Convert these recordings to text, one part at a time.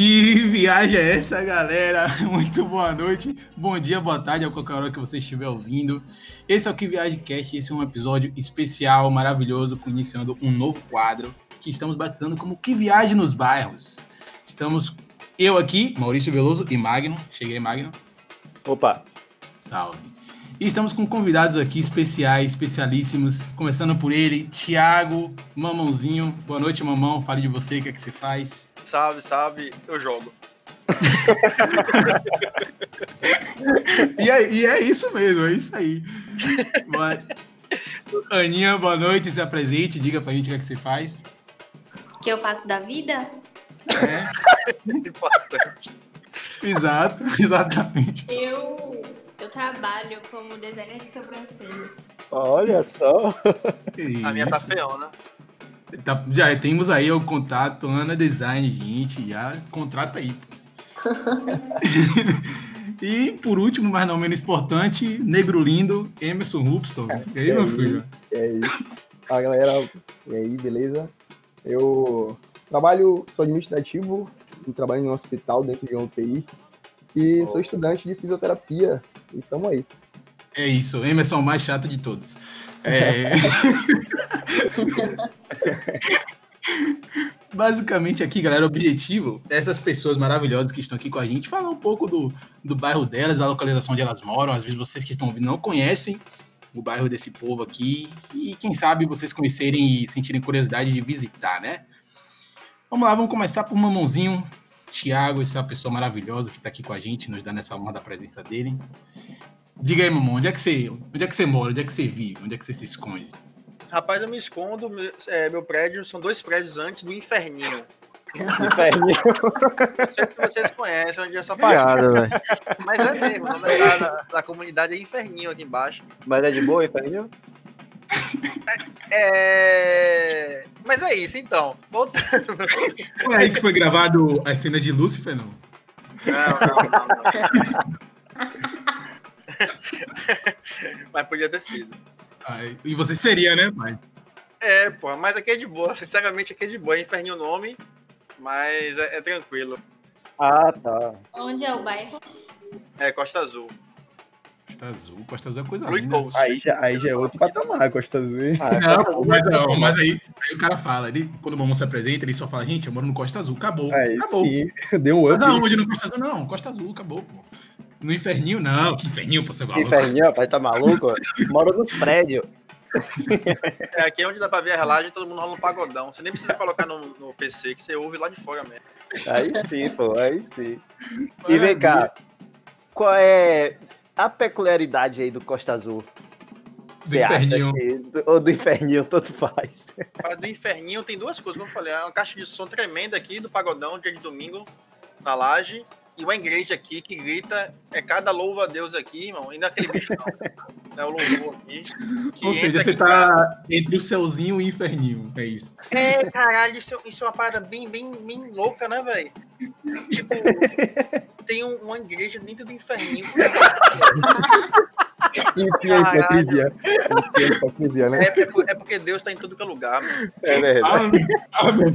Que viagem é essa, galera? Muito boa noite, bom dia, boa tarde, a qualquer hora que você estiver ouvindo. Esse é o Que Viagem Cast, esse é um episódio especial, maravilhoso, iniciando um novo quadro que estamos batizando como Que Viagem nos Bairros. Estamos eu aqui, Maurício Veloso e Magno. Cheguei, Magno. Opa. Salve. E estamos com convidados aqui especiais, especialíssimos. Começando por ele, Thiago Mamãozinho. Boa noite, mamão. Fale de você, o que é que você faz? Salve, salve, eu jogo. e, é, e, é, isso mesmo, é isso aí. Boa... Aninha, boa noite, se apresente, diga pra gente o que, é que você faz. O que eu faço da vida? É. Importante. Exato, exatamente. Eu, eu trabalho como designer de sobrancelhas. Olha só. A minha tá feona. Né? Tá, já temos aí o contato, Ana Design, gente, já contrata aí. e por último, mas não menos importante, Negro Lindo, Emerson Rupson. E aí, é meu filho? É isso. Fala galera, e aí, beleza? Eu trabalho, sou administrativo, trabalho em um hospital dentro de um UTI e sou estudante de fisioterapia e tamo aí. É isso, Emerson é o mais chato de todos. É... Basicamente aqui, galera, o objetivo dessas pessoas maravilhosas que estão aqui com a gente falar um pouco do, do bairro delas, da localização onde elas moram. Às vezes vocês que estão ouvindo não conhecem o bairro desse povo aqui e quem sabe vocês conhecerem e sentirem curiosidade de visitar, né? Vamos lá, vamos começar por Mamãozinho. Tiago, essa pessoa maravilhosa que está aqui com a gente, nos dando essa honra da presença dele. Diga aí, mamão, onde é que você, onde é que você mora, onde é que você vive, onde é que você se esconde? Rapaz, eu me escondo, é, meu prédio são dois prédios antes do Inferninho. Inferninho. Não sei se vocês conhecem onde é essa parada, velho. Mas é mesmo, o nome da, da, comunidade é Inferninho aqui embaixo. Mas é de boa, Inferninho? É... Mas é isso, então. Voltando. Foi aí que foi gravado a cena de Lúcifer, não? Não, não, não. não. mas podia ter sido. Ah, e você seria, né, pai? É, pô, mas aqui é de boa. Sinceramente, aqui é de boa. É inferninho o nome, mas é, é, tranquilo. Ah, tá. Onde é o bairro? É Costa Azul. Costa Azul, Costa Azul é coisa Blue linda. Aí já, aí já é outro patamar, Costa Azul. Ah, não, Costa mas, não, mas aí, aí, o cara fala, ele, quando o Mamão se apresenta, ele só fala, gente, eu moro no Costa Azul, acabou. Aí, acabou. Sim. Deu um up. Mas aonde no Costa Azul? Não, Costa Azul, acabou, pô. No inferninho, não. Que inferninho, pô, você maluco. Inferninho, rapaz, tá maluco? Moro nos prédios. É, aqui é onde dá pra ver a relagem todo mundo rola um pagodão. Você nem precisa colocar no, no PC, que você ouve lá de fora mesmo. Aí sim, pô, aí sim. E vem cá, qual é a peculiaridade aí do Costa Azul? Do inferninho. Que, ou do inferninho, tanto faz. Do inferninho tem duas coisas, como eu falei. É uma caixa de som tremenda aqui do pagodão, dia de domingo, na laje e uma igreja aqui que grita, é cada louva a Deus aqui, irmão, ainda aquele bicho não. É o louvor aqui. Ou seja, você tá entre o céuzinho e o inferninho, é isso. É, caralho, isso, isso é uma parada bem, bem, bem louca, né, velho? Tipo, tem um, uma igreja dentro do inferninho. Enfim, a hipocrisia. Enfim, a hipocrisia, né? É, é, porque Deus tá em tudo que é lugar, mano. É verdade. Amém.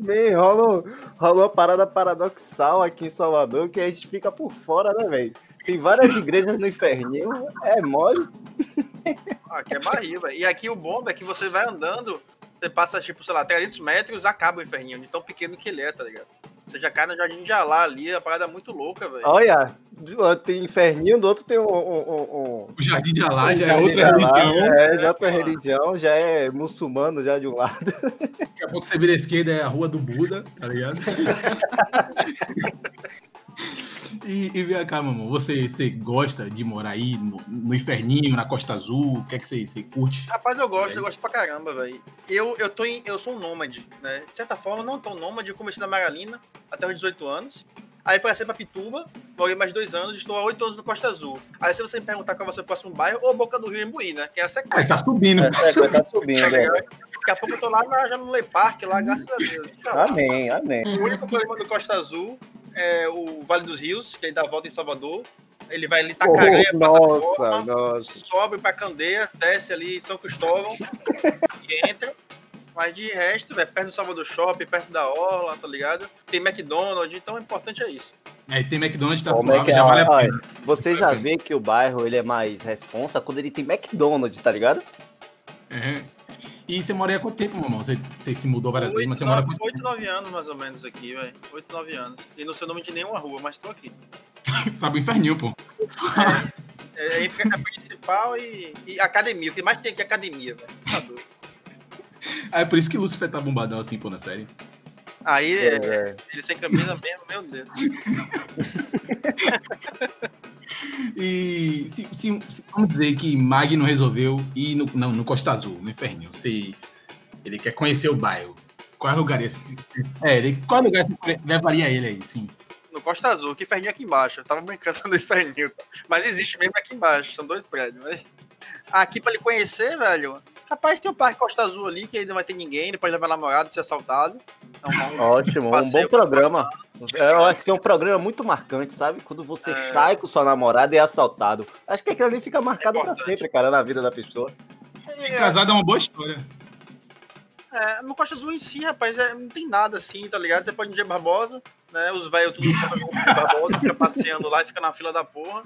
Bem, rola, rola uma parada paradoxal aqui em Salvador que a gente fica por fora, né, velho? Tem várias igrejas no inferninho, é mole. Aqui é velho. E aqui o bom é que você vai andando, você passa, tipo, sei lá, 300 metros, acaba o inferninho, de tão pequeno que ele é, tá ligado? Você já cai no Jardim de Alá ali, a parada é muito louca, velho. Olha, tem inferninho, do outro tem um. um, um o Jardim de Alá já é outra religião. É, já é outra religião, já é muçulmano já de um lado. Daqui a pouco você vira a esquerda, é a rua do Buda, tá ligado? E, e vem cá, mamão, você, você gosta de morar aí no, no, Inferninho, na Costa Azul? O que é que você, você curte? Rapaz, eu gosto, eu gosto pra caramba, velho. Eu, eu, tô em, eu sou um nômade, né? De certa forma, não tão nômade, eu comecei na Maralina até os 18 anos. Aí passei pra Pituba, morei mais dois anos, estou há oito anos no Costa Azul. Aí se você me perguntar qual vai ser o próximo bairro, ou Boca do Rio Embuí, né? Que é a sequência. É, tá subindo. É, é, tá subindo, é. Daqui a pouco eu tô lá na, já no Lei Park, lá, graças a Deus. Amém, amém. O único problema do Costa Azul é o Vale dos Rios, que ele dá a volta em Salvador. Ele vai ali Itacaré, oh, nossa, nossa. sobe para Candeias, desce ali em São Cristóvão e entra. Mas de resto, velho, perto do Salvador Shopping, perto da Orla, tá ligado? Tem McDonald's, então o importante é isso. Aí tem McDonald's, tá Como é suave, que é? já vale a pena. Você já vê que o bairro ele é mais responsa quando ele tem McDonald's, tá ligado? É. E você mora aí há quanto tempo, mamão? Você, você se mudou várias vezes, mas você Oito, mora há quanto oito, nove anos mais ou menos aqui, velho. 8, 9 anos. E não sei o nome de nenhuma rua, mas tô aqui. tempo? Sabe o inferninho, pô. É, aí fica a principal e, e academia. O que mais tem aqui é academia, velho. Tá doido. Ah, é por isso que Lúcifer tá bombadão assim, pô, na série. Aí, é, É. ele sem camisa mesmo, meu Deus. E se, se- se- vamos dizer que Magno resolveu ir no, não, no Costa Azul, no Inferninho. Se ele quer conhecer o bairro. Qual lugar esse? É, ele, qual lugar você levaria ele aí, sim? No Costa Azul, que inferninho aqui embaixo. Eu tava brincando no inferninho. Mas existe mesmo aqui embaixo, são dois prédios. Mas... Aqui pra ele conhecer, velho. Rapaz, tem o Parque Costa Azul ali, que ele não vai ter ninguém, ele pode levar namorado, ser assaltado. Então, vamos- Ótimo, um bom programa. É, Eu acho que é um programa muito marcante, sabe? Quando você É. sai com sua namorada e é assaltado. Acho que aquilo ali fica marcado pra importante. sempre, cara, na vida da pessoa. É, Casado é uma boa história. é, no Costa Azul em si, rapaz, é, não tem nada assim, tá ligado? Você pode ir no dia Barbosa, né? Os velhos tudo Barbosa, fica passeando lá e fica na fila da porra.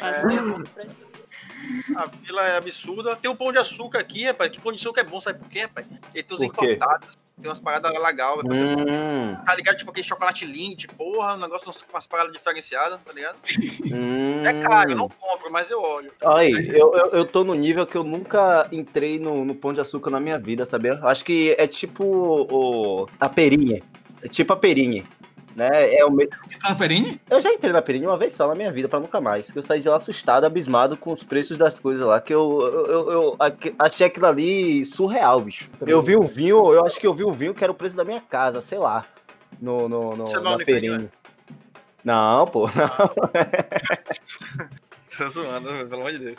Compras. A fila é absurda. Tem o pão de açúcar aqui, rapaz. Que pão de açúcar é bom, sabe por quê, rapaz? Ele tem os importados. Tem umas paradas você Hum, Tá ligado? Tipo aquele chocolate Lindt, porra, um negócio com umas paradas diferenciadas, tá ligado? hum. É caro, eu não compro, mas eu olho. Aí, eu, eu, eu tô no nível que eu nunca entrei no, no Pão de Açúcar na minha vida, sabia? Acho que é tipo o, a Perinha. É tipo a Perinha. Né? É o me... Tá no Perini? Eu já entrei na Perinha uma vez só na minha vida, pra nunca mais. Que eu saí de lá assustado, abismado com os preços das coisas lá. Que eu, eu, eu, eu achei aquilo ali surreal, bicho. Eu vi o vinho, eu acho que eu vi o vinho que era o preço da minha casa, sei lá. No, no, no, Você na Perinha. Não, pô. Tô zoando, pelo amor de Deus.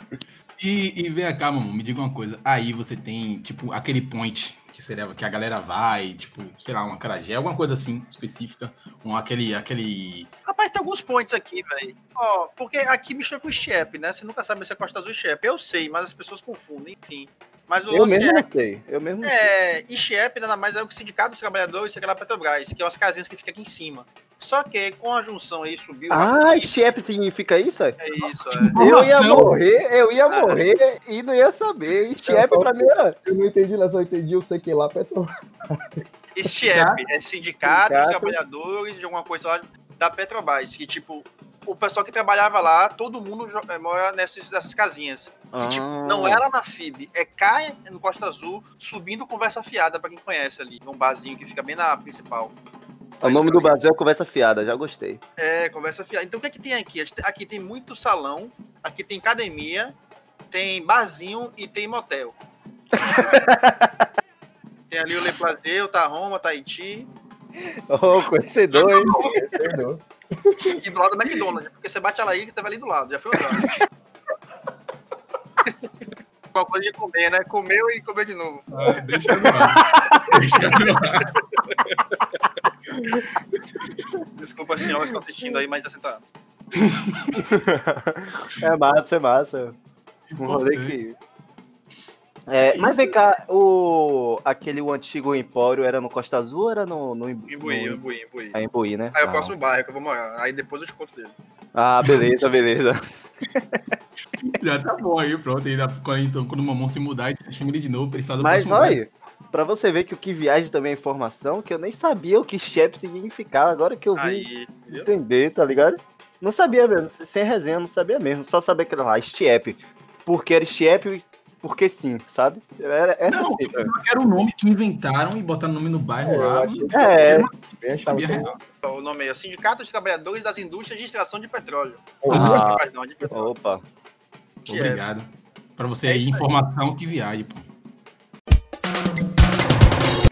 E, e vem cá, mamão, me diga uma coisa. Aí você tem, tipo, aquele point que você que a galera vai, tipo, sei lá, uma carajé, alguma coisa assim, específica. Um, aquele, aquele... Rapaz, tem alguns pontos aqui, velho. Ó, porque aqui mistura com o Shep, né? Você nunca sabe se é Costa Azul Shep. Eu sei, mas as pessoas confundem, enfim. Mas o Eu mesmo Shep- não sei. Eu mesmo sei. É, e Shep nada mais é o que o Sindicato dos Trabalhadores e lá Petrobras, que é umas casinhas que ficam aqui em cima. Só que com a junção aí subiu. Ah, Shep significa isso? é? é isso, é. Eu ia morrer, eu ia morrer e não ia saber. Só- pra mim era. Eu não entendi, né? Só entendi o sei que lá, Petrobras. STIEP, é Sindicato dos Sindicato. Trabalhadores de alguma coisa lá da Petrobras, que tipo, o pessoal que trabalhava lá, todo mundo eh, mora nessas, nessas casinhas. Que, tipo, Ah. não é lá na FIB, é cá no Costa Azul, subindo conversa fiada, pra quem conhece ali, num barzinho que fica bem na principal. O nome do Brasil é Conversa Fiada, já gostei. É, conversa fiada. Então o que é que tem aqui? Aqui tem muito salão, aqui tem academia, tem barzinho e tem motel. tem ali o Le Plaisir, o Taroma, o Tahiti Ô, conhecedor, hein? Conhecedor. E do lado do McDonald's, porque você bate ela aí que você vai ali do lado, já foi usando. Uma coisa de comer, né? Comeu e comeu de novo. Ah, deixa no ar. deixa no ar. Desculpa, senhoras que estão assistindo aí mais de 60 anos. É massa, é massa. Um rolê que. É, mas vem cá, o, aquele o antigo Empório era no Costa Azul ou era no, no, Imbuí, no, Imbuí, Imbuí. é, Imbuí, né? Aí é o ah. próximo bairro que eu vou morar. Aí depois eu te conto dele. ah, beleza, beleza. Já tá bom aí, pronto. Aí dá- então, quando o mamão se mudar, a gente chama ele de novo pra ele fazer o Mas olha, pra você ver que o que viaja também é informação, que eu nem sabia o que Shep significava, agora que eu vim Aí, entender, tá ligado? Não sabia mesmo, sem resenha, não sabia mesmo. Só sabia que era lá, Stiep. Porque era Stiep, porque sim, sabe? Era, era Não, assim, cara. Era o nome que inventaram e botaram o nome no bairro É, lá. achei É, que real. O nome é o Sindicato dos Trabalhadores das Indústrias de Extração de Petróleo. Ah. Não, de petróleo. opa. Que é. Obrigado. Pra você É aí, isso aí. informação que viaje, pô.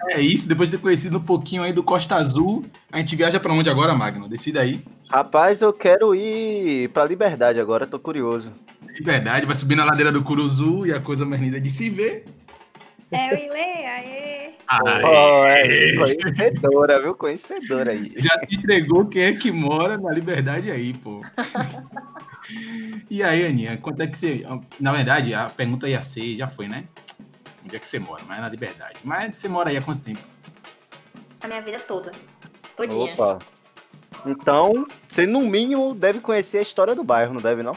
É isso, depois de ter conhecido um pouquinho aí do Costa Azul, a gente viaja pra onde agora, Magno? Decida aí. Rapaz, eu quero ir pra Liberdade agora, tô curioso. Liberdade, vai subir na ladeira do Curuzu e a coisa mais linda de se ver. É o Ilê, aê. Oh, é, conhecedora, viu? Conhecedora aí. Já se entregou quem é que mora na liberdade aí, pô. e aí, Aninha, quanto é que você. Na verdade, a pergunta ia ser, já foi, né? Onde é que você mora? Mas é na Liberdade. Mas você mora aí há quanto tempo? A minha vida toda. Todinha. Opa. Então, você no mínimo deve conhecer a história do bairro, não deve não?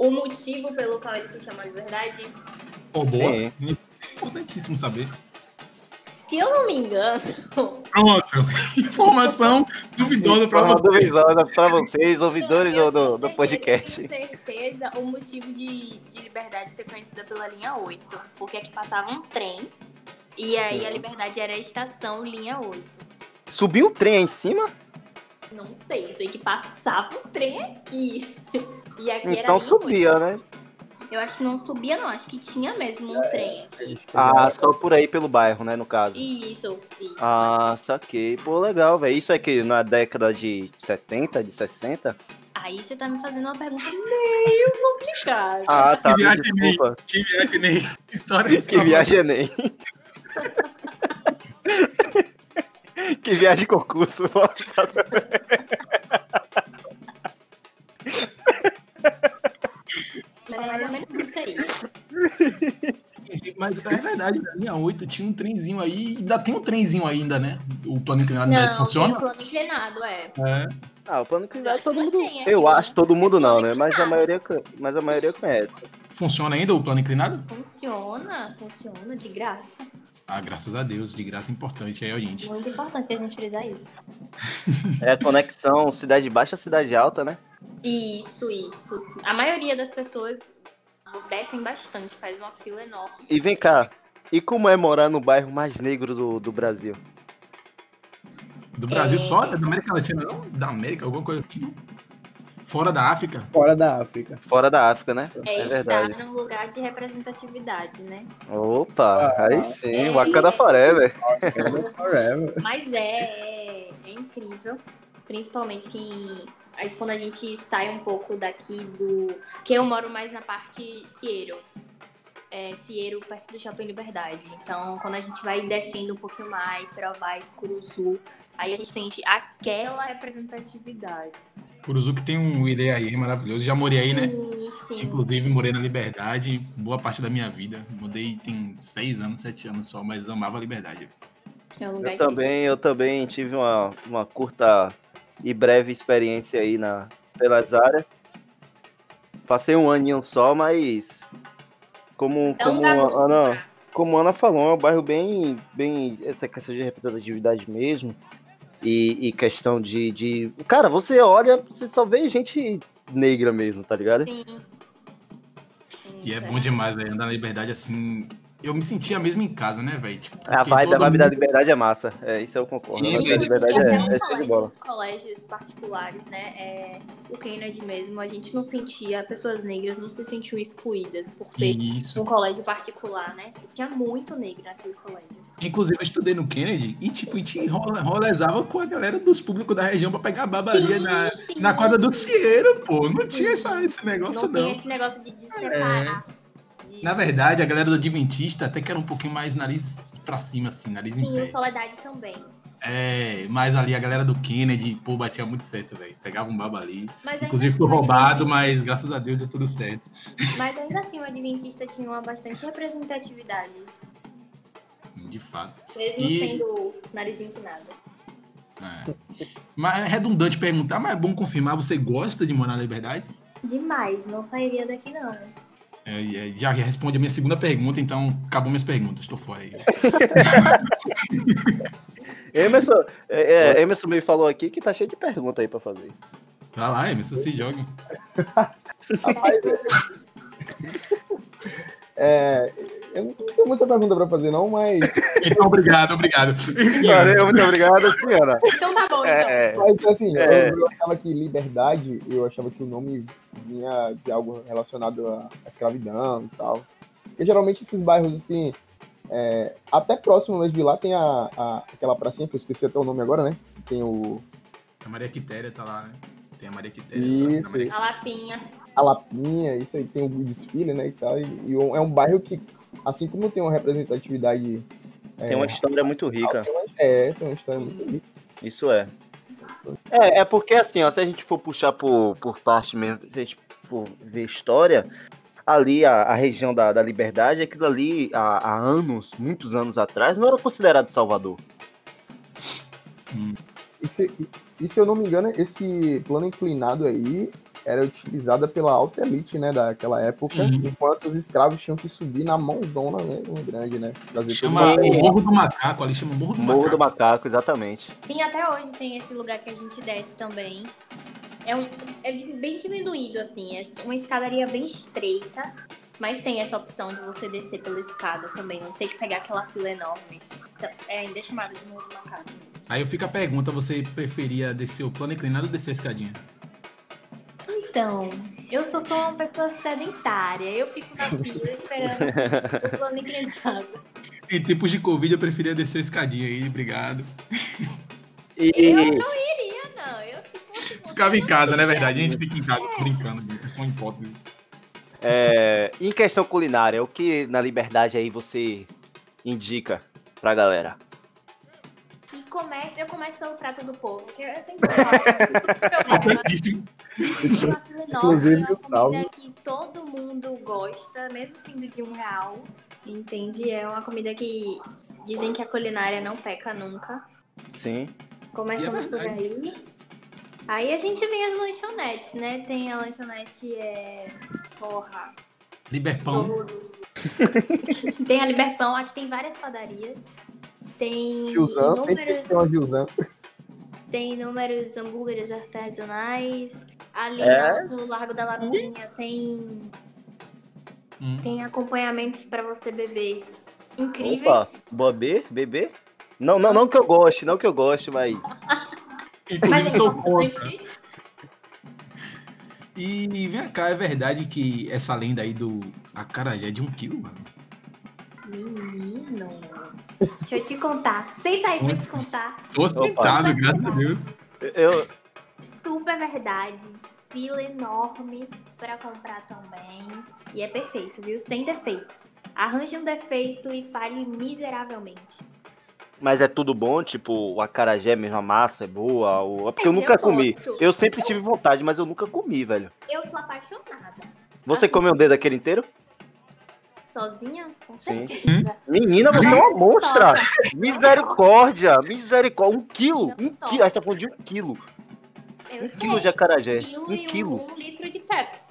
O motivo pelo qual ele se chama Liberdade, Pô, boa. Sim. É importantíssimo saber. se eu não me engano, Pronto. Informação duvidosa pra Uma você. duvidosa pra vocês, ouvidores do, do, do podcast. Eu tenho certeza o motivo de, de Liberdade ser conhecida pela linha 8. Porque aqui passava um trem. E aí Sim. a Liberdade era a estação linha 8. Subiu um trem aí em cima? Não sei, sei que passava um trem aqui. E aqui era Então subia, né? 8. Eu acho que não subia, não. Acho que tinha mesmo um trem aqui. Ah, só por aí pelo bairro, né, no caso. Isso, isso. Ah, saquei. Pô, legal, velho. Isso aqui na década de 70, de 60? Aí você tá me fazendo uma pergunta meio complicada. Ah, tá. Que me viagem, Desculpa. Que viagem nem história Que viagem nem. que viagem de concurso. Nossa. Mais ou menos isso aí. Mas é verdade, na linha 8 tinha um trenzinho aí. Ainda tem um trenzinho ainda, né? O plano inclinado ainda Não, tem funciona? o plano inclinado, é. É. Ah, o plano inclinado acho todo que mundo. tem aqui, Eu né? acho todo mundo não, né? Mas a maioria, mas a maioria conhece. Funciona ainda o plano inclinado? Funciona, funciona de graça. Ah, graças a Deus, de graça importante aí, gente. Muito importante a gente frisar isso. É a conexão cidade baixa cidade alta, né? Isso, isso. A maioria das pessoas descem bastante, faz uma fila enorme. E vem cá. E como é morar no bairro mais negro do, do Brasil? Do Brasil É. só? Da América Latina não? Da América, alguma coisa assim? Fora da África? Fora da África. Fora da África, né? É, É estar verdade. num lugar de representatividade, né? Opa, Ah, aí sim, é. Wakanda Forever. Forever. Mas é, é, é incrível. Principalmente quem. Aí quando a gente sai um pouco daqui do. Que eu moro mais na parte Cieiro. É, Cieiro, perto do Shopping Liberdade. Então, quando a gente vai descendo um pouquinho mais, Perovais, Curuzu, aí a gente sente aquela representatividade. Curuzu que tem um Irei aí maravilhoso. Já morei aí, né? Sim, sim. Inclusive, morei na Liberdade boa parte da minha vida. Mudei tem seis anos, sete anos só, mas amava a Liberdade. É um Eu também, eu também tive uma, uma curta e breve experiência aí na pelas áreas. Passei um aninho só, mas como, É um como, a Ana, como Ana falou, é um bairro bem, bem essa questão de representatividade mesmo. E, e questão de, de. Cara, você olha, você só vê gente negra mesmo, tá ligado? Sim. Sim, E é isso bom demais, velho. Andar na Liberdade assim. Eu me sentia mesmo em casa, né, velho? Tipo, A vibe, a todo vibe da mundo- liberdade é massa. É, isso eu concordo. Sim, a vibe da liberdade até é, é show de bola. os colégios particulares, né? É, o Kennedy mesmo, a gente não sentia, pessoas negras não se sentiam excluídas por ser Isso. um colégio particular, né? Tinha muito negro naquele colégio. Inclusive, eu estudei no Kennedy e, tipo, a gente rola- rolezava com a galera dos públicos da região pra pegar babaria na, Sim, na quadra do. Cieiro, pô. Não tinha essa, esse negócio, Não não. tem esse negócio de, de separar. De- Na verdade, a galera do Adventista até que era um pouquinho mais nariz pra cima, assim, nariz em Sim, pé. o Soledade também. É, mas ali a galera do Kennedy, pô, batia muito certo, velho. Pegava um baba ali. Mas Inclusive ainda foi assim, o roubado, Adventista- mas graças a Deus deu tudo certo. Mas ainda assim, o Adventista tinha uma bastante representatividade. De fato. Mesmo E- sendo nariz empinado. É. Mas é redundante perguntar, mas é bom confirmar, você gosta de morar na liberdade? Demais, não sairia daqui não. É, é, já responde a minha segunda pergunta, então acabou minhas perguntas, tô fora aí. Emerson, é, é, Emerson me falou aqui que tá cheio de pergunta aí pra fazer. Vai lá, Emerson, se jogue. Rapaz, é, eu não tenho muita pergunta pra fazer, não, mas, Então, obrigado, obrigado. Valeu, muito obrigado, Fiana. Então tá bom, então. É, é. mas assim, É. eu, eu achava que liberdade, eu achava que o nome vinha de algo relacionado à escravidão e tal. Porque geralmente esses bairros, assim, é, até próximo mesmo de lá tem a, a- aquela pracinha, que eu esqueci até o nome agora, né? Tem o A Maria Quitéria tá lá, né? Tem a Maria Quitéria. Isso. a Maria- A Lapinha. a Lapinha, isso aí tem o desfile, né, e tal. E, e é um bairro que, assim como tem uma representatividade... Tem uma história muito rica. É, tem uma história muito rica. Isso é. É, é porque assim, ó, se a gente for puxar por, por parte mesmo, se a gente for ver história, ali a, a região da, da Liberdade, aquilo ali há, há anos, muitos anos atrás, não era considerado Salvador. E se, e se eu não me engano, esse plano inclinado aí era utilizada pela alta elite, né, daquela época, Sim. enquanto os escravos tinham que subir na mãozona mesmo, grande, né? Trazer Chama o Morro do Macaco, ali chama Morro do Morro Macaco. do Macaco, exatamente. Sim, até hoje tem esse lugar que a gente desce também. É, um, é bem diminuído, assim. É uma escadaria bem estreita. Mas tem essa opção de você descer pela escada também. Não ter que pegar aquela fila enorme. Então, é ainda chamado de Morro do Macaco. Aí fica a pergunta, você preferia descer o plano inclinado ou descer a escadinha? Então, eu sou só uma pessoa sedentária. Eu fico na fila esperando o plano inclinado. Em tempos de Covid, eu preferia descer a escadinha aí, obrigado. E, Eu não iria, não. Eu, se fosse você, Ficava em casa, né? iria. Verdade, a gente fica em casa, tô brincando, é só uma hipótese. é, em questão culinária, o que na Liberdade aí você indica pra galera? E começa, eu começo pelo prato do povo, que eu sempre falo. Inclusive, é uma salve. comida que todo mundo gosta, mesmo sendo de um real. Entende? É uma comida que dizem que a culinária não peca nunca. Sim. Começamos é por aí. Aí a gente vem as lanchonetes, né? Tem a lanchonete, é... Porra. Liberpão. tem a Liberpão, aqui tem várias padarias. Tem Gilzan, sempre inúmeros tem uma Gilzan. tem inúmeros hambúrgueres artesanais. Ali É? no Largo da Lapinha tem, Hum. tem acompanhamentos para você beber Opa, incríveis. bebê? Bebê? Não, não, não que eu goste, não que eu goste, mas. Inclusive, Mas é sou contra. E vem cá, é verdade que essa lenda aí do acarajé é de um quilo, mano? Menino. Deixa eu te contar. Senta aí pra te contar. Tô sentado, graças a Deus. Eu, Super verdade. Fila enorme pra comprar também. E é perfeito, viu? Sem defeitos. Arranje um defeito e fale miseravelmente. mas é tudo bom, tipo, o acarajé mesmo, a massa é boa. O... é porque eu Mas nunca eu comi. gosto. Eu sempre tive vontade, mas eu nunca comi, velho. Eu sou apaixonada. Você Assim. comeu o dedo aquele inteiro? Sozinha? Com Sim. certeza. Menina, você é uma monstra! Misericórdia! Misericórdia! Um quilo! Um quilo! A gente tá falando de um quilo. Eu Um sei. quilo de acarajé. Um quilo Um e quilo. Um, um litro de Pepsi.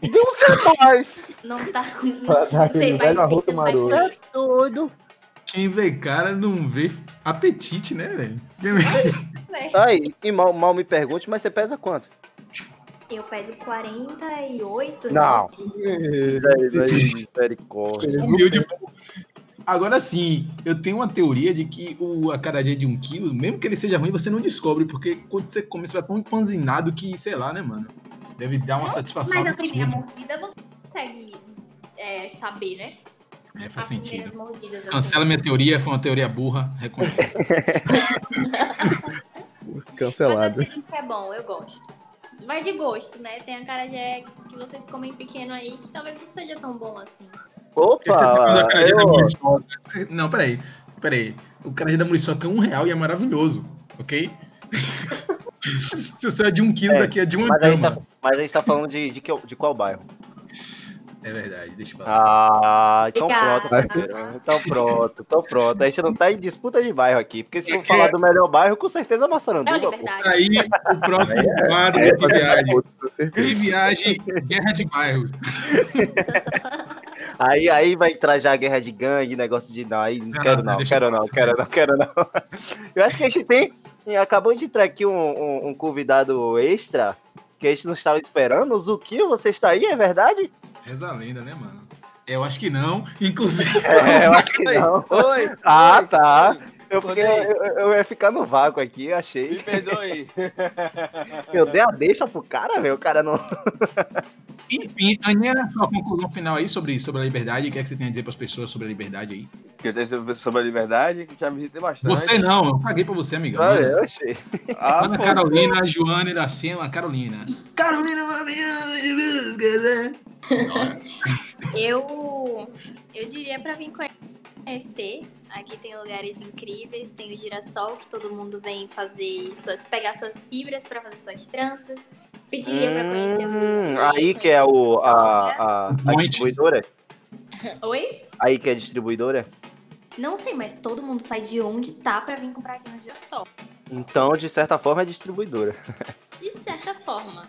Deus é mais! Não tá. Dar Não sei, vai maroto. É doido. Quem vê cara não vê apetite, né, velho? Comer. Aí, e mal, mal me pergunte, mas você pesa quanto? Eu peso 48. Não. né? Misericórdia. Humilde. Agora sim, eu tenho uma teoria de que o acarajé de um quilo, mesmo que ele seja ruim, você não descobre, porque quando você come, você vai tão empanzinado que, sei lá, né, mano? Deve dar uma satisfação Mas a primeira mordida você consegue é, saber, né? É, faz As sentido. mordidas. assim. Cancela minha teoria, foi uma teoria burra. Reconheço. Cancelado. Mas é bom, eu gosto. Vai de gosto, né? Tem a carajé que vocês comem pequeno aí que talvez não seja tão bom assim. Você tá Opa! da Eu... Não, peraí. Peraí. O acarajé da muriçoca é um real e é maravilhoso, ok? Se seu é de um quilo, É, daqui é de uma Mas a gente cama. tá, mas a gente tá falando de, de, que, de qual bairro? É verdade, deixa eu falar. Ah, então Obrigada. pronto. Então pronto, então pronto. A gente não tá em disputa de bairro aqui. Porque se for falar do melhor bairro, com certeza é É Massaranduba, liberdade. Aí, o próximo quadro É, de viagem. com certeza. De viagem, guerra de bairros. Aí, aí vai entrar já a guerra de gangue, negócio de. Não, aí não Não, quero não, quero não, quero não, quero não. Eu acho que a gente tem. Acabou de entrar aqui um, um- um convidado extra que a gente não estava esperando. O Zuquinho, você está aí, é verdade? Reza a lenda, né, mano? Eu acho que não. Inclusive, É, eu acho que não. Oi! Ah, oi, tá. oi, Eu, fiquei, eu, eu ia ficar no vácuo aqui, Me achei. perdoe. Eu dei a deixa pro cara, velho. O cara não. Enfim, Aninha, sua conclusão final aí sobre, sobre a liberdade. O que é que você tem a dizer para as pessoas sobre a liberdade aí? Que eu tenho sobre- sobre a liberdade, que já visitei bastante. Você não, eu paguei pra você, amigão. Olha, Ana, eu achei. Ah, Ana pô, Carolina, a Joana e Iracema, a Carolina. Carolina? Eu, eu diria pra vir conhecer. Aqui tem lugares incríveis, tem o girassol que todo mundo vem fazer suas, pegar suas fibras pra fazer suas tranças. Pediria pra conhecer Hum, aí que é o, a, a, a Monte. distribuidora? Oi? Aí que é a distribuidora? Não sei, mas todo mundo sai de onde tá pra vir comprar aqui no Girassol. Então, de certa forma, é distribuidora. De certa forma.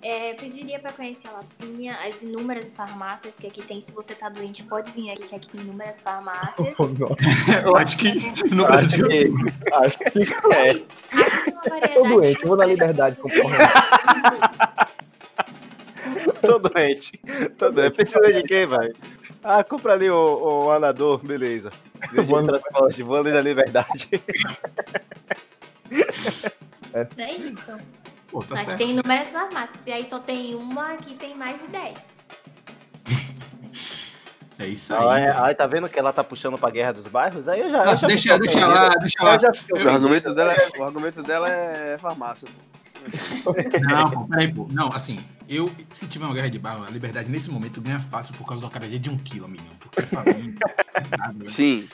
É, pediria pra conhecer a Lapinha, as inúmeras farmácias que aqui tem. Se você tá doente, pode vir aqui, que aqui tem inúmeras farmácias. Oh. Eu acho que no Acho Brasil. que, acho que é. Variedade Tô doente, vou na de liberdade produtos. Tô doente. Tô doente. Precisa de quem, vai? Ah, compra ali o, o anador, beleza. Vou transporte, vou ali na liberdade. É isso. Pô, tá aqui certo. tem inúmeras farmácias. E aí só tem uma, aqui tem mais de 10. É isso aí. Aí tá vendo que ela tá puxando pra guerra dos bairros? Aí eu já. Ah, eu já deixa, fico deixa lá, deixa lá. Eu O argumento dela, é- o argumento dela é farmácia. Não, peraí, pô. Não, assim, eu, se tiver uma guerra de barro, a liberdade nesse momento ganha fácil por causa do acarajé de um quilo, amigão. Porque pra mim, nada, velho. Sim.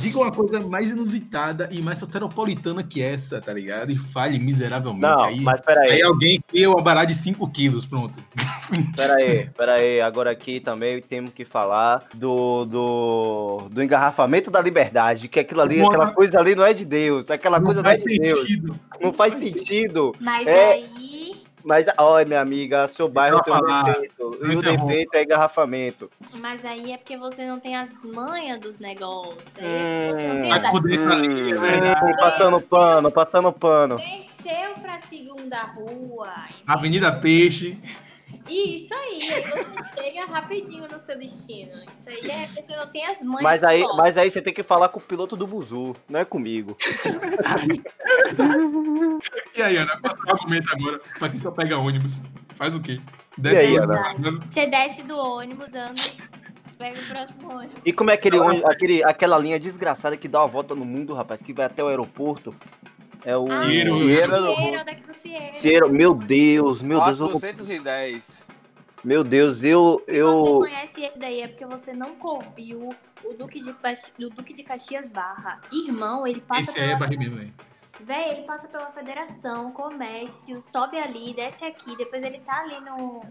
Diga uma coisa mais inusitada e mais soteropolitana que essa, tá ligado? E fale miseravelmente. Não, aí, mas peraí. aí alguém cria uma bará de 5 quilos, pronto. Pera aí, pera aí. Agora aqui também temos que falar do, do, do engarrafamento da liberdade, que aquilo ali, aquela coisa ali não é de Deus, aquela coisa não é faz de Deus. sentido. Não faz sentido. Mas É. aí. Mas, olha, minha amiga, seu bairro tem um defeito. E o defeito é engarrafamento. Mas aí é porque você não tem as manhas dos negócios. Hum. você não tem Vai as poder ali, é verdade. Hum, passando pano, passando pano. Desceu pra segunda rua. Avenida Peixe. Isso aí, aí você chega rapidinho no seu destino. Isso aí é porque você não tem as manhas. Mas aí, mas aí você tem que falar com o piloto do Buzu, não é comigo. E aí, Ana, qual é o argumento agora pra quem só pega ônibus? Faz o quê? E aí, Ana? Você desce do ônibus, anda e pega o próximo ônibus. E como é aquele, ônibus- aquele, aquela linha desgraçada que dá uma volta no mundo, rapaz, que vai até o aeroporto? É o. Ah. Cieiro no- Cieiro, daqui do Cieiro. Cieiro, meu Deus, meu Deus, eu, 410. meu Deus, eu, Se você eu, conhece esse daí é porque você nunca ouviu o Duque de, do Duque de Caxias Barra. Irmão, ele passa Esse aí é pela... barriga mesmo, velho. Véi, ele passa pela Federação, Comércio, sobe ali, desce aqui, depois ele tá ali no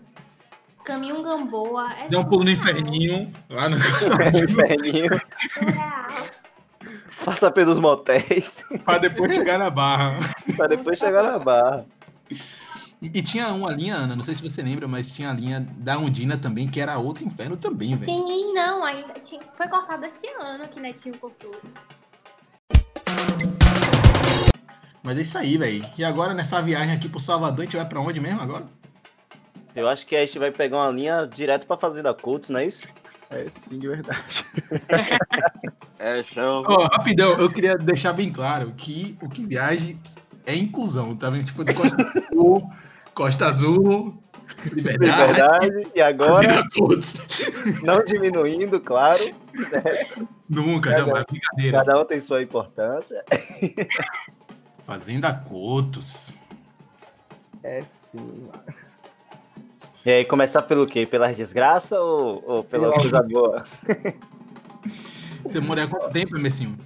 Caminho Gamboa. É Dá um pulo no inferninho, lá no inferninho, surreal. passa pelos motéis, pra depois chegar na barra. pra depois chegar na barra. E tinha uma linha, Ana, não sei se você lembra, mas tinha a linha da Undina também, que era outro inferno também, velho. Sim, não, ainda tinha- foi cortado esse ano que Netinho cortou. Mas é isso aí, velho. E agora nessa viagem aqui pro Salvador, a gente vai pra onde mesmo agora? Eu acho que a gente vai pegar uma linha direto pra Fazenda Colts, não é isso? É sim, de verdade. É chão. Ó, rapidão, eu queria deixar bem claro que o que viagem é inclusão, tá vendo? Tipo, de Costa Azul, Costa Azul, Liberdade, Verdade. E agora, não diminuindo, claro, Nunca, Cada- jamais, brincadeira. cada um tem sua importância. Fazenda Cotos. É sim. E aí, começar pelo quê? Pelas desgraças ou, ou pela Pela- coisa boa? Você mora há quanto tempo, Messinho?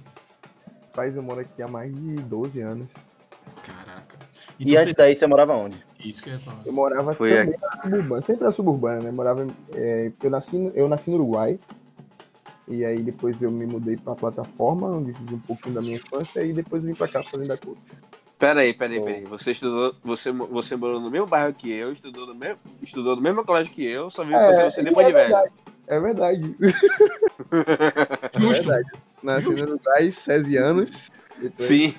Faz eu moro aqui há mais de 12 anos. Caraca. E Então antes daí, você morava onde? você... Isso que eu ia falar. Eu morava Foi também na suburbana, sempre na suburbana, né? Morava, é, eu, nasci, no- eu nasci no Uruguai. E aí depois eu me mudei pra plataforma, onde vivi um pouquinho da minha infância, e depois vim pra cá fazendo a cor. Pera aí, pera aí, pera aí. Você estudou, você, você morou no mesmo bairro que eu, estudou no mesmo, estudou no mesmo colégio que eu, só viu que você, você é depois de velho. verdade. É verdade. É Justo. verdade. Nasci no Uruguai, 16 anos. Depois Sim.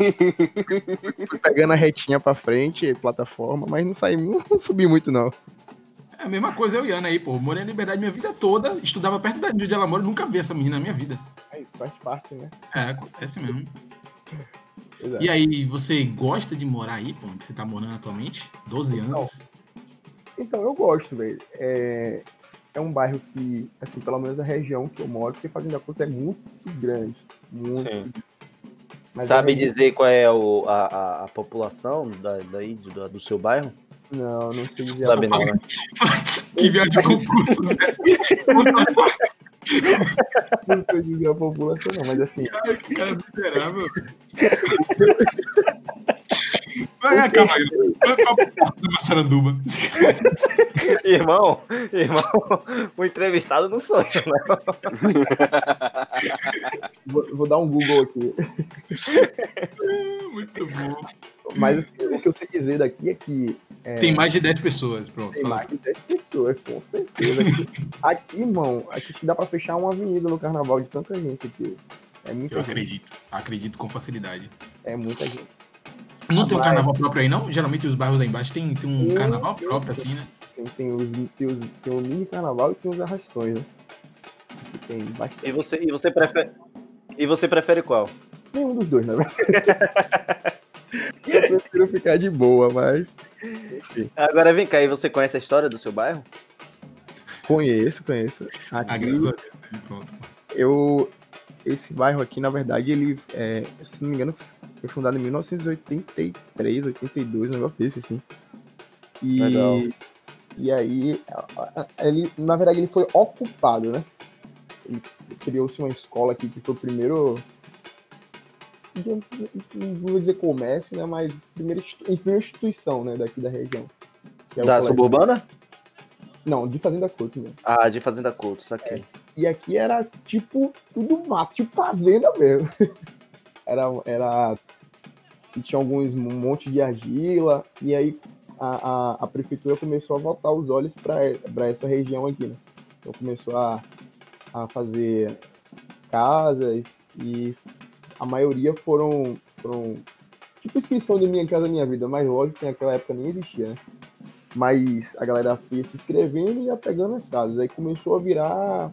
fui pegando a retinha pra frente, plataforma, mas não saí, não subi muito não. É a mesma coisa eu e Ana aí, pô. Morei na Liberdade minha vida toda, estudava perto da onde ela mora, nunca vi essa menina na minha vida. É isso, faz parte, né? É, acontece mesmo. Exato. E aí, você gosta de morar aí, pô, onde você tá morando atualmente? 12 anos? Então, eu gosto, velho. É, é um bairro que, assim, pelo menos a região que eu moro, porque Fazenda Coutos é muito grande. Muito. Sim. Mas Sabe região- dizer qual é o- a, a- a população da, daí, do, do seu bairro? Não, não sei dizer. Sabe não, né? Que viagem confusa, né? Não sei dizer a população, não, mas assim, Cara, que cara miserável. Vai, calma aí. Qual da Massaranduba? Irmão, irmão, o entrevistado não sou eu, né? Vou, vou dar um Google aqui. Muito bom. Mas assim, o que eu sei dizer daqui é que é, Tem mais de 10 pessoas, pronto. tem mais de 10 pessoas, com certeza. Aqui, irmão, aqui dá pra fechar uma avenida no carnaval de tanta gente aqui. É muita Eu gente. acredito. Acredito com facilidade. É muita gente. Não tem um carnaval próprio aí, não? Geralmente os bairros aí embaixo tem, tem um Sim, carnaval sim, próprio, sim. assim, né? Assim, tem, os, tem, os, tem o mini carnaval e tem os arrastões, né? Aqui tem bastante. E você, e você prefere. E você prefere qual? Nenhum dos dois, na verdade. eu prefiro ficar de boa, mas. Enfim. Agora vem cá, e você conhece a história do seu bairro? Conheço, conheço. Aqui. Pronto. eu. Esse bairro aqui, na verdade, ele, é, se não me engano, foi fundado em 1983, 82, um negócio desse, assim. E, Legal. e aí, ele, na verdade, ele foi ocupado, né? Ele criou-se uma escola aqui que foi o primeiro. Não vou dizer comércio, né? Mas primeira, primeira instituição, né? Daqui da região. É Da suburbana? Não, de Fazenda Couto mesmo. Ah, de Fazenda Couto, isso aqui. E aqui era tipo tudo mato, tipo fazenda mesmo. Era. era tinha alguns um monte de argila, e aí a, a, a prefeitura começou a voltar os olhos para essa região aqui, né? Então começou a, a fazer casas e a maioria foram, foram tipo inscrição de Minha Casa Minha Vida, mas lógico que naquela época nem existia, né? Mas a galera ia se inscrevendo e ia pegando as casas. Aí começou a virar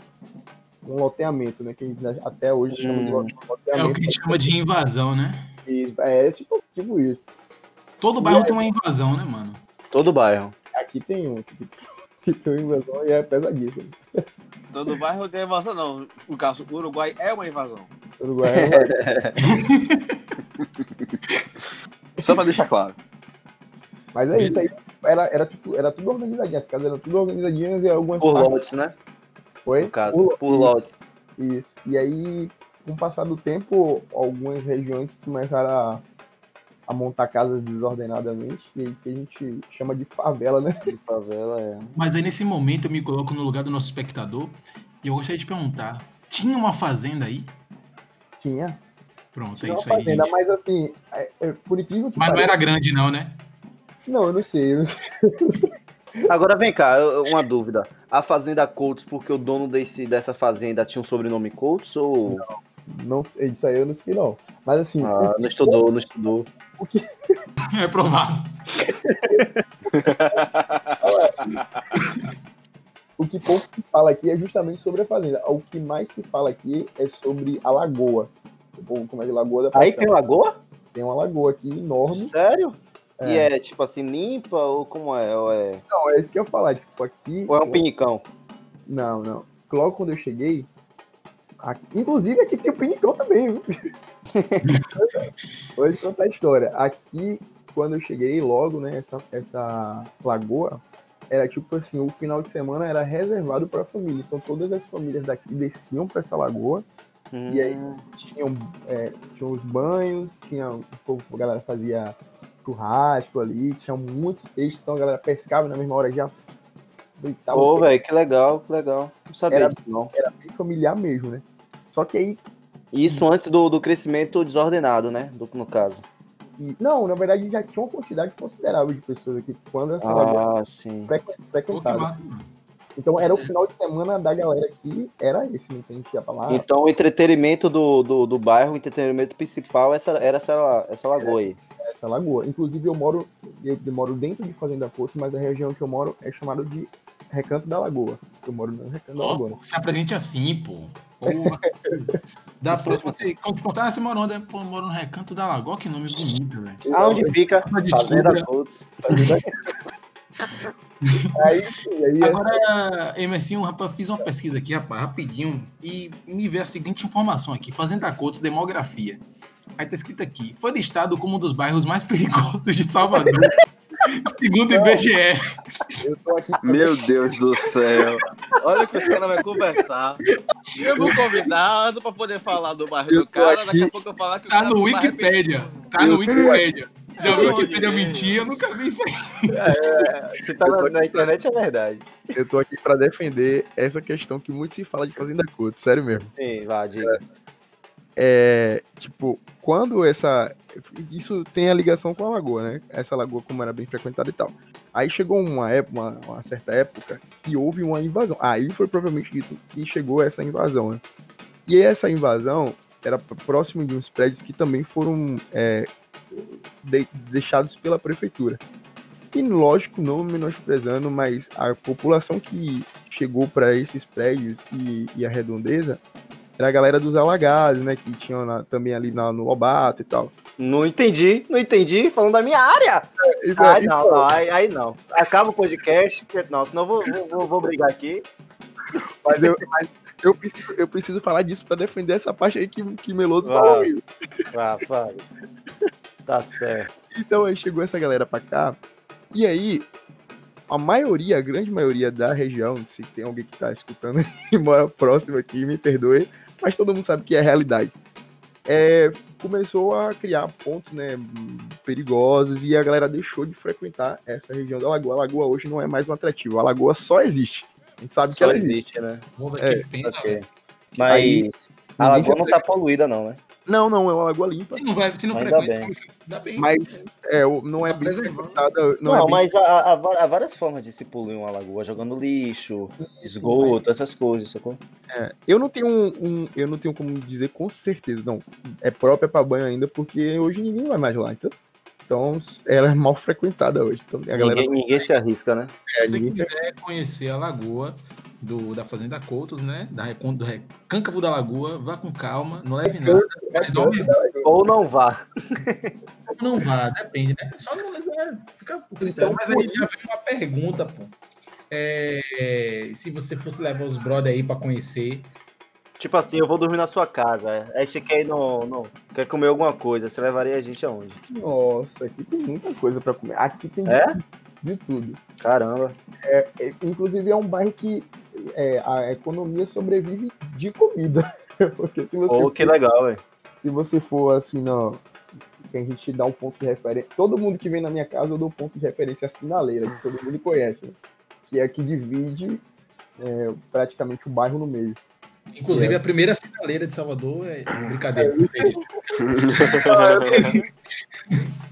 um loteamento, né? Que a gente até hoje chama de Hum. loteamento. É o que a gente chama de invasão, né? E É tipo, tipo isso. Todo bairro tem uma invasão, né, mano? Todo bairro. Aqui tem um. Aqui tem uma invasão e é pesadíssimo. Todo bairro tem invasão, não. No caso, o Uruguai é uma invasão. Uruguai é Só pra deixar claro. Mas é isso aí. Era, era, tipo, era tudo organizadinho. As casas eram tudo organizadinhas e algumas Por partes- lotes, né? Foi? No caso. Por- Por lotes. Isso. E aí, com o passar do tempo, algumas regiões começaram a, a montar casas desordenadamente, e aí que a gente chama de favela, né? De favela, é. Mas aí nesse momento eu me coloco no lugar do nosso espectador e eu gostaria de perguntar: tinha uma fazenda aí? Tinha. Pronto, Tinha é isso aí. fazenda, gente. mas assim, é- é, por incrível que Mas não pareça. era grande, não, né? Não, eu não sei. Eu não sei. Agora vem cá, uma dúvida. A Fazenda Coutos, porque o dono desse, dessa fazenda tinha um sobrenome Coutos ou. Não sei, disso aí eu não sei, não. Mas assim, Ah, não estudou, não estudou. É provado. o que pouco se fala aqui é justamente sobre a fazenda. O que mais se fala aqui é sobre a lagoa. O povo como é de Lagoa da Aí tem lagoa? tem uma lagoa aqui enorme. Sério? É. E é tipo assim, limpa ou como é? Ou é, Não, é isso que eu ia falar. Tipo, aqui. ou é um pinicão? Não, não. Logo quando eu cheguei. aqui- inclusive aqui tem o Pinicão também, viu? Te contar a história. Aqui, quando eu cheguei, logo, né, essa, essa lagoa, era tipo assim, o final de semana era reservado para a família. Então todas as famílias daqui desciam para essa lagoa, E aí? Hum, tinham, é, tinham os banhos, tinha, o povo- a galera fazia churrasco ali, tinha muitos peixes, então a galera pescava na mesma hora já. Pô, velho, que legal, que legal. Não sabia Era- disso, não. Era bem familiar mesmo, né? Só que aí Isso antes do, do crescimento desordenado, né? Do, no caso. E- não, na verdade já tinha uma quantidade considerável de pessoas aqui quando essa lagoa Ah, sim. frequentada. Então era o final de semana da galera aqui, era esse, não tem que ia pra lá. Então o entretenimento do, do, do bairro, o entretenimento principal essa, era essa, essa lagoa aí. essa lagoa. Inclusive eu moro, eu, eu moro dentro de Fazenda Porto, mas a região que eu moro é chamada de Recanto da Lagoa. Eu moro no Recanto da Ó, Lagoa. se apresente assim, pô. Assim, Da próxima, você, quando te contar, mora onde? Pô, eu moro no Recanto da Lagoa, que nome bonito, velho. Aonde fica? Fazenda. Coutos. Aí, sim, aí essa- Agora, Emerson, rapaz, eu fiz uma pesquisa aqui, rapaz, rapidinho, e me veio a seguinte informação aqui: Fazenda Coutos, demografia. Aí tá escrito aqui: foi listado como um dos bairros mais perigosos de Salvador, segundo o IBGE. eu tô aqui Meu Deus do céu. Olha que os caras vão conversar. Eu vou convidado pra poder falar do bairro Eu do cara. aqui. Daqui a pouco eu falar que o Tá cara no é Wikipédia. Tá Eu no tô Wikipédia. Já viu que ver. mentir? Eu nunca vi isso aí. Se tá na, na internet é verdade. Eu tô aqui pra defender essa questão que muito se fala de Fazenda Couto, sério mesmo. Sim, vá, diga. É, tipo, quando essa. Isso tem a ligação com a lagoa, né? Essa lagoa, como era bem frequentada e tal. Aí chegou uma época, uma, uma certa época, que houve uma invasão. Aí foi propriamente dito que chegou essa invasão, né? E essa invasão era próximo de uns prédios que também foram é, de- deixados pela prefeitura. E lógico, não menosprezando, mas a população que chegou para esses prédios e, e a redondeza era a galera dos alagados, né? Que tinham na- também ali na- no Lobato e tal. Não entendi, não entendi. Falando da minha área. Isso Ai, é- não, não, aí, aí não. Acaba o podcast, não, senão eu vou, vou, vou, brigar aqui. Mas eu, mas eu, preciso, eu preciso falar disso para defender essa parte aí que, que Meloso Vai. falou. aí. Vá, fala. Tá certo. Então aí chegou essa galera pra cá. E aí, a maioria, a grande maioria da região, se tem alguém que tá escutando e mora próximo aqui, me perdoe, mas todo mundo sabe que é a realidade. É, começou a criar pontos né, perigosos e a galera deixou de frequentar essa região da Lagoa. A Lagoa hoje não é mais um atrativo, a Lagoa só existe. A gente sabe que Só ela existe. existe, né? É, que pena, Ok. velho. Mas Aí, a lagoa não tá poluída, não, né? Não, não, é uma lagoa limpa. Se não, vai, se não Ainda frequenta, dá bem. Mas é, não é Tá bem frequentada. Não, Não, é bem mas há, há- há várias formas de se poluir uma lagoa, jogando lixo, esgoto, essas coisas, sacou? É, eu não tenho um, um- eu não tenho como dizer com certeza, não. É própria para banho ainda, porque hoje ninguém vai mais lá, então. Então, ela é mal frequentada hoje. Então, a galera Ninguém, ninguém se arrisca, né? é, Se você ninguém se- quiser conhecer a lagoa do, da Fazenda Coutos, né? Da do Recâncavo da Lagoa, vá com calma, não leve nada. Mas não, Ou não vá. não vá, depende, né? Só não é, fica por critério. Então, Mas aí já vem uma pergunta, pô. É, se você fosse levar os brother aí pra conhecer, Tipo assim, eu vou dormir na sua casa. Aí você quer ir no, no- Quer comer alguma coisa. Você levaria a gente aonde? Nossa, aqui tem muita coisa para comer. Aqui tem É? de tudo. Caramba. É, inclusive, é um bairro que é, a economia sobrevive de comida. Porque se você, Pô, que legal, velho. se você for assim, não. Que a gente dá um ponto de referência. Todo mundo que vem na minha casa, eu dou um ponto de referência a sinaleira, que todo mundo conhece. né? Que é a que divide é, praticamente o bairro no meio. inclusive É. a primeira sinaleira de Salvador é brincadeira.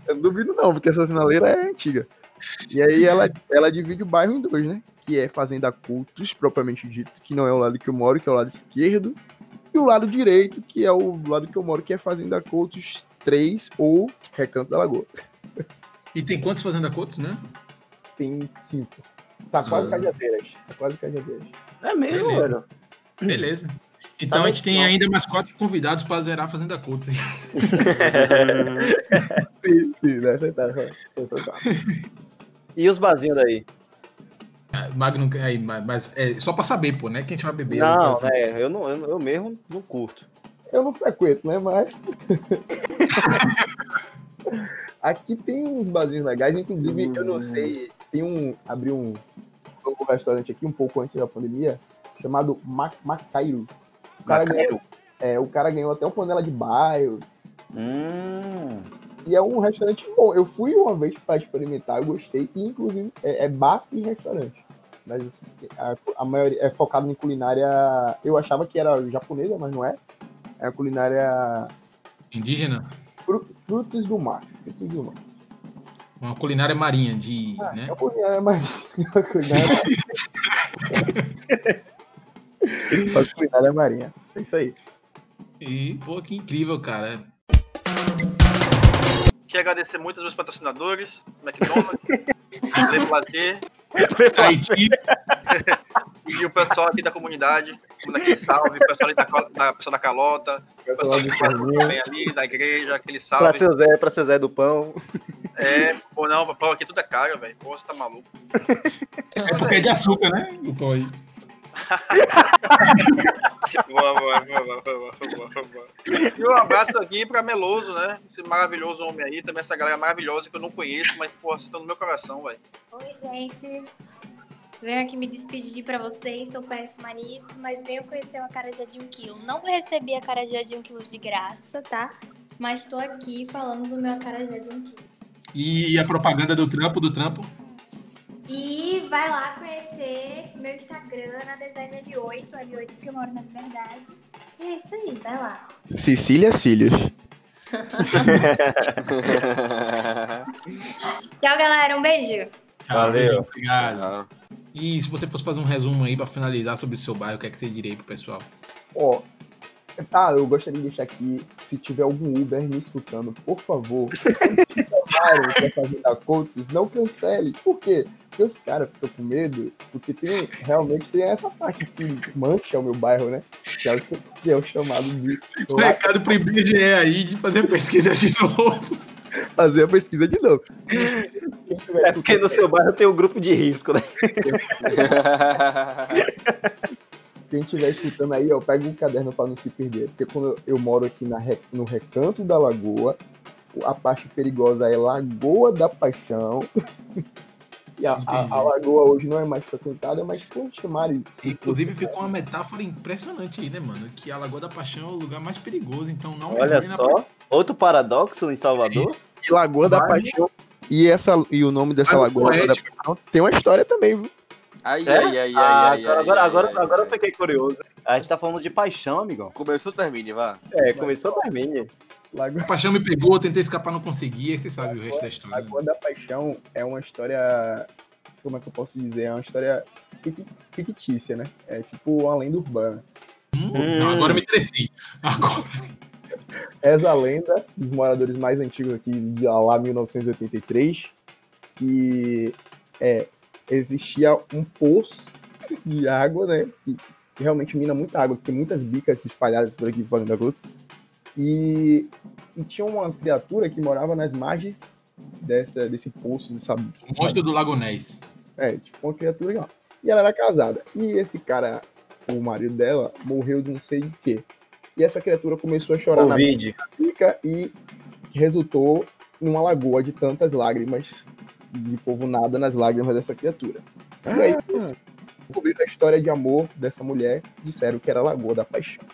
Eu não duvido não, porque essa sinaleira é antiga. E aí ela, ela divide o bairro em dois, né? Que é Fazenda Cultos, propriamente dito, que não é o lado que eu moro, que é o lado esquerdo. E o lado direito, que é o lado que eu moro, que é Fazenda Coutos 3 ou Recanto da Lagoa. E tem quantos Fazenda Coutos, né? Tem cinco. Tá quase Ah. cajadeiras. Tá quase cajadeiras. É mesmo, Beleza. velho. Beleza. Então Sabe a gente tem não. ainda mais quatro convidados para zerar a Fazenda hein? Sim, sim, deve aceitar. vai. Então tá. E os barzinhos daí? Magno, aí, mas é só para saber, pô, né? Que a gente vai beber. Não, assim. né? Eu, não, eu, eu mesmo não curto. Eu não frequento, né? Mas. Aqui tem uns barzinhos legais, inclusive, eu não sei, tem um. Abriu um novo restaurante aqui um pouco antes da pandemia, chamado Ma- Macairo. O cara, ganhou, é, o cara ganhou até uma panela de bairro. Hum. E é um restaurante bom. Eu fui uma vez para experimentar, eu gostei, e inclusive é, é bar e restaurante. Mas assim, a, a maioria é focado em culinária. Eu achava que era japonesa, mas não é. É a culinária Indígena, Fru- Frutos do mar. Frutos do mar. uma culinária marinha de. Ah, né? É a culinária mais. A culinária... a culinária marinha. É isso aí. E, pô, que incrível, cara. Quero agradecer muito aos meus patrocinadores, McDonald's, Le Placer Tahiti, e o pessoal aqui da comunidade, manda aquele salve, o pessoal ali da, da, pessoal da Calota, o Pessoal Carlinhos. também ali, da igreja, aquele Pra salve. seu Zé, pra seu Zé do Pão. É, pô, não, pô, aqui tudo é caro, velho. Pô, você tá maluco. é porque é de açúcar, né? O pão aí. E um abraço aqui pra Meloso, né? Esse maravilhoso homem aí, também essa galera maravilhosa que eu não conheço, mas, pô, vocês estão no meu coração, velho. Oi, gente. Venho aqui me despedir pra vocês, sou péssima nisso, mas venho conhecer uma carajé de um quilo. Não recebi a carajé de um quilo de graça, tá? Mas tô aqui falando do meu acarajé de um quilo. E a propaganda do trampo, do trampo. E vai lá conhecer meu Instagram na Design L8, L8 porque eu moro na Liberdade. É isso aí, vai lá. Cecília Cílios. Tchau, galera. Um beijo. Tchau, Valeu. Obrigado. Ah, E se você fosse fazer um resumo aí pra finalizar sobre o seu bairro, o que é que você diria aí pro pessoal? Ó, tá, eu gostaria de deixar aqui, se tiver algum Uber me escutando, por favor, pra fazer da não cancele. Por quê? Porque os caras ficam com medo, porque tem, realmente tem essa parte que mancha o meu bairro, né? Que é o, que é o chamado de recado pro IBGE aí de fazer pesquisa de novo. fazer a pesquisa de novo. É porque no seu bairro tem um grupo de risco, né? Quem estiver escutando aí, ó, pega um caderno para não se perder. Porque quando eu moro aqui na no recanto da lagoa, a parte perigosa é Lagoa da Paixão. E a, a- a lagoa hoje não é mais frequentada, mas por chamarem. Inclusive ficou uma metáfora impressionante aí, né, mano? Que a Lagoa da Paixão é o lugar mais perigoso, então não Olha só. Outro paradoxo em Salvador. Isso. E Lagoa da. Paixão. E, essa, e o nome dessa Algo Lagoa da. Paixão tem uma história também, viu? Ai, É? ai, ai, Ah, ai, ai, agora, ai, agora, ai, agora, ai, agora eu fiquei curioso. A gente tá falando de paixão, amigão. Começou, termine, vá. É, começou mim. Lagoa, A paixão me pegou, eu tentei escapar, não consegui, aí você sabe o resto da história. né? Lagoa da Paixão é uma história. Como é que eu posso dizer? É uma história fic- fictícia, né? É tipo uma lenda urbana. Hum, não, agora eu me interessei. Agora. Reza a lenda dos moradores mais antigos aqui de lá 1983 que é, existia um poço de água, né? Que, que realmente mina muita água, que tem muitas bicas espalhadas por aqui fazendo a gruta. E, e tinha uma criatura que morava nas margens dessa, desse poço, dessa, O monstro do Lago Ness. é, tipo uma criatura legal. E ela era casada. E esse cara, o marido dela, morreu de não sei de quê. E essa criatura começou a chorar na Covid. fica e resultou numa lagoa de tantas lágrimas, de povo nada nas lágrimas dessa criatura. E aí, descobriram a história de amor dessa mulher, disseram que era a Lagoa da Paixão.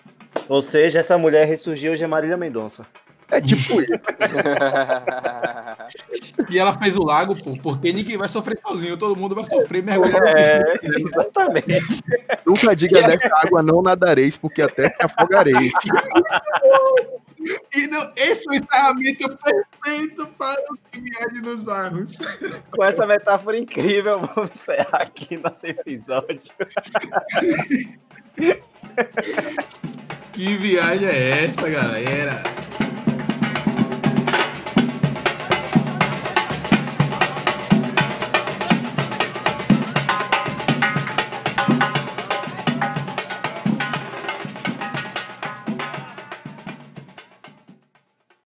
Ou seja, essa mulher ressurgiu hoje é Marília Mendonça. É tipo isso. E ela fez o lago, pô, porque ninguém vai sofrer sozinho, todo mundo vai sofrer mergulhar É, exatamente. Nunca diga dessa água não nadareis, porque até se afogareis. E não, esse é o encerramento perfeito para o que viaje nos barros. Com essa metáfora incrível, vamos encerrar aqui nosso episódio. Que viagem é essa, galera?